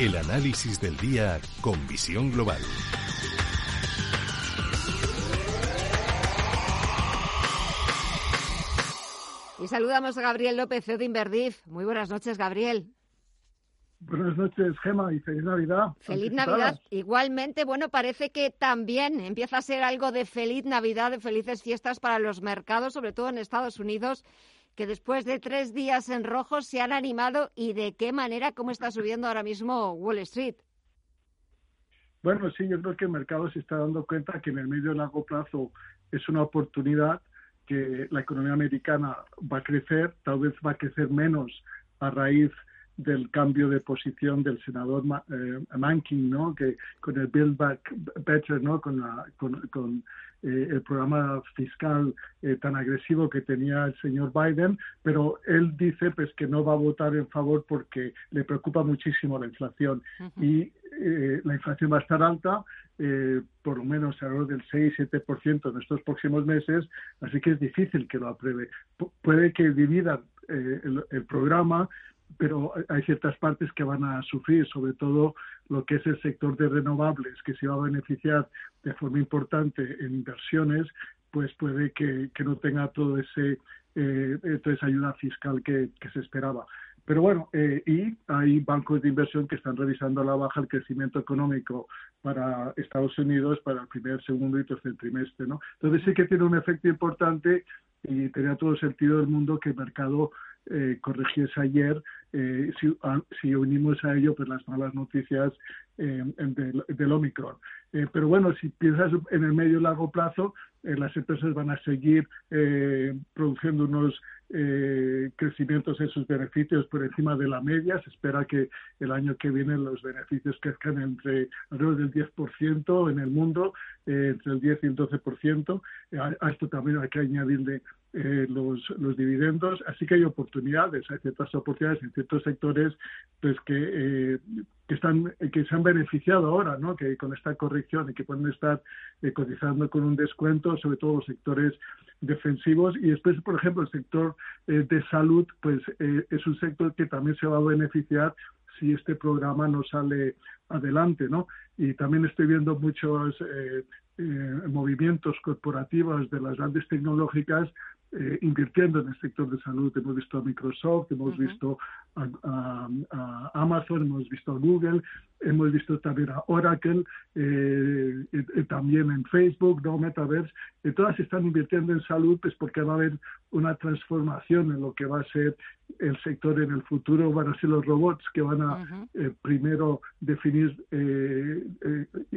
El análisis del día con visión global. Y saludamos a Gabriel López, de Inverdif. Muy buenas noches, Gabriel. Buenas noches, Gema, y feliz Navidad. Feliz Navidad. Igualmente, bueno, parece que también empieza a ser algo de feliz Navidad, de felices fiestas para los mercados, sobre todo en Estados Unidos, que después de tres días en rojo se han animado y de qué manera, cómo está subiendo ahora mismo Wall Street. Bueno, sí, yo creo que el mercado se está dando cuenta que en el medio y largo plazo es una oportunidad que la economía americana va a crecer, tal vez va a crecer menos a raíz del cambio de posición del senador eh, Mankin, ¿no? Que con el Build Back Better, ¿no? Con, con, eh, el programa fiscal eh, tan agresivo que tenía el señor Biden, pero él dice pues que no va a votar en favor porque le preocupa muchísimo la inflación y la inflación va a estar alta, por lo menos alrededor del 6-7% en estos próximos meses, así que es difícil que lo apruebe. puede que dividan el, el programa, pero hay ciertas partes que van a sufrir, sobre todo lo que es el sector de renovables, que se va a beneficiar de forma importante en inversiones, pues puede que, no tenga todo ese, eh, toda esa ayuda fiscal que, se esperaba. Pero bueno, eh, y hay bancos de inversión que están revisando a la baja el crecimiento económico para Estados Unidos para el primer, segundo y tercer trimestre, ¿no? Entonces sí que tiene un efecto importante y tenía todo sentido del mundo que el mercado eh, corrigiese ayer eh, si, unimos a ello pues las malas noticias eh, del, del, Omicron. Eh, pero bueno, si piensas en el medio y largo plazo, las empresas van a seguir produciendo unos crecimientos en sus beneficios por encima de la media. Se espera que el año que viene los beneficios crezcan entre alrededor del 10% en el mundo, entre el 10 y el 12%. A, a esto también hay que añadirle eh, los, los, dividendos, así que hay oportunidades, hay ciertas oportunidades en ciertos sectores pues que, eh, que están que se han beneficiado ahora, ¿no? Que con esta corrección y que pueden estar eh, cotizando con un descuento, sobre todo los sectores defensivos y después, por ejemplo, el sector de salud, pues es un sector que también se va a beneficiar si este programa no sale adelante, ¿no? Y también estoy viendo muchos movimientos corporativos de las grandes tecnológicas eh, invirtiendo en el sector de salud. Hemos visto a Microsoft, hemos visto a, Amazon, hemos visto a Google, hemos visto también a Oracle, eh, también en Facebook, ¿no? Metaverse. todas están invirtiendo en salud pues porque va a haber una transformación en lo que va a ser el sector en el futuro. Van a ser los robots que van a eh, primero definir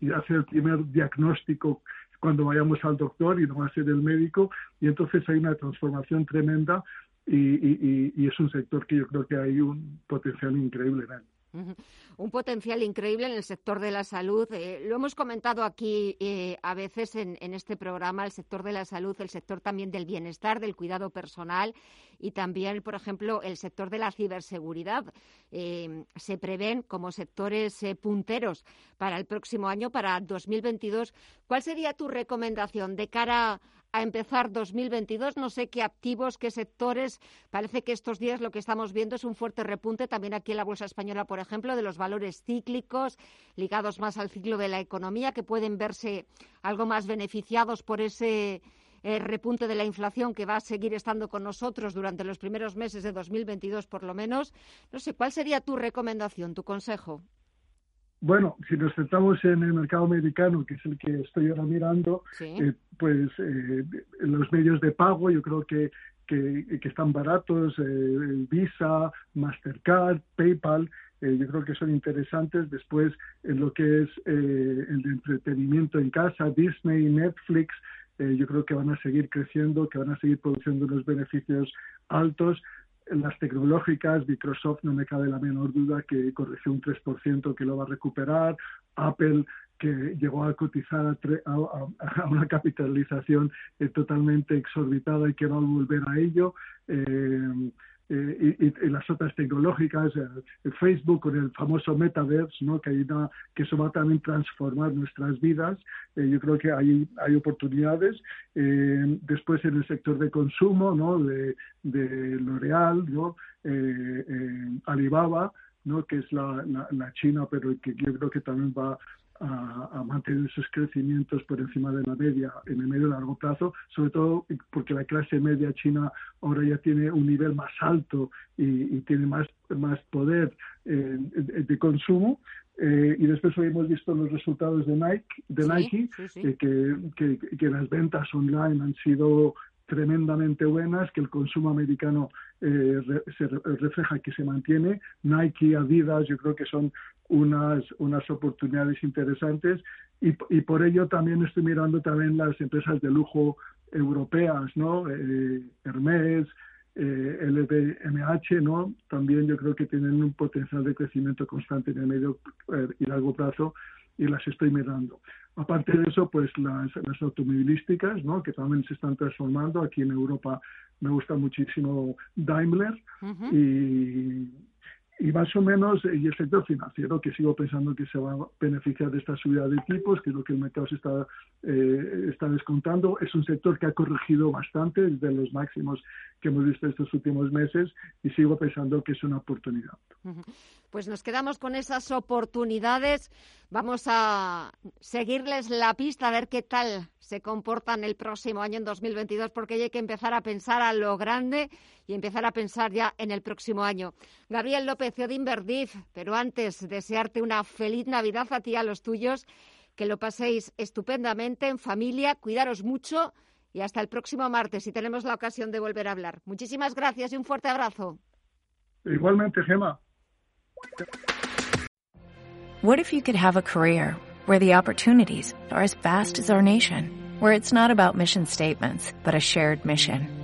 y hacer el primer diagnóstico cuando vayamos al doctor y no va a ser el médico, y entonces hay una transformación tremenda y, es un sector que yo creo que hay un potencial increíble en él. Un potencial increíble en el sector de la salud. Eh, lo hemos comentado aquí eh, a veces en, este programa, el sector de la salud, el sector también del bienestar, del cuidado personal y también, por ejemplo, el sector de la ciberseguridad. Eh, se prevén como sectores punteros para el próximo año, para 2022. ¿Cuál sería tu recomendación de cara a empezar 2022. No sé qué activos, qué sectores. Parece que estos días lo que estamos viendo es un fuerte repunte también aquí en la Bolsa Española, por ejemplo, de los valores cíclicos ligados más al ciclo de la economía, que pueden verse algo más beneficiados por ese eh, repunte de la inflación que va a seguir estando con nosotros durante los primeros meses de 2022, por lo menos. No sé, ¿cuál sería tu recomendación, tu consejo? Bueno, si nos centramos en el mercado americano, que es el que estoy ahora mirando, eh, pues eh, los medios de pago yo creo que, que, están baratos, eh, Visa, Mastercard, PayPal, yo creo que son interesantes. Después, en lo que es el de entretenimiento en casa, Disney, Netflix, yo creo que van a seguir creciendo, que van a seguir produciendo unos beneficios altos las tecnológicas, Microsoft no me cabe la menor duda que corrigió un 3% que lo va a recuperar, Apple que llegó a cotizar a, una capitalización eh, totalmente exorbitada y que va a volver a ello. Eh, eh, y, las otras tecnológicas, Facebook con el famoso metaverse, ¿no? que, hay que eso va a también transformar nuestras vidas. yo creo que hay, hay oportunidades. después en el sector de consumo, ¿no? de, de L'Oreal, ¿no? Alibaba, ¿no? que es la, la, China, pero que yo creo que también va a, mantener sus crecimientos por encima de la media en el medio y largo plazo, sobre todo porque la clase media china ahora ya tiene un nivel más alto y, tiene más, más poder eh, de, consumo. Eh, y después hoy hemos visto los resultados de Nike, de Nike eh, que, que, que, las ventas online han sido tremendamente buenas, que el consumo americano eh, se refleja que se mantiene. Nike, Adidas, yo creo que son unas, unas oportunidades interesantes y, y por ello también estoy mirando también las empresas de lujo europeas, ¿no? Eh, Hermes, eh, LVMH, ¿no? También yo creo que tienen un potencial de crecimiento constante en el medio eh, y largo plazo y las estoy mirando. Aparte de eso, pues las, las automovilísticas, ¿no? que también se están transformando. Aquí en Europa me gusta muchísimo Daimler y y más o menos, y el sector financiero, que sigo pensando que se va a beneficiar de esta subida de tipos, que es lo que el mercado se está, eh, está descontando, es un sector que ha corregido bastante desde los máximos que hemos visto estos últimos meses y sigo pensando que es una oportunidad. Pues nos quedamos con esas oportunidades. Vamos a seguirles la pista a ver qué tal se comportan el próximo año en 2022, porque hay que empezar a pensar a lo grande y empezar a pensar ya en el próximo año. Gabriel López, de Inverdif, pero antes desearte una feliz Navidad a ti y a los tuyos, que lo paséis estupendamente en familia, cuidaros mucho y hasta el próximo martes si tenemos la ocasión de volver a hablar. Muchísimas gracias y un fuerte abrazo. Igualmente, Gemma. What if you could have a career where the opportunities are as vast as our nation, where it's not about mission statements, but a shared mission?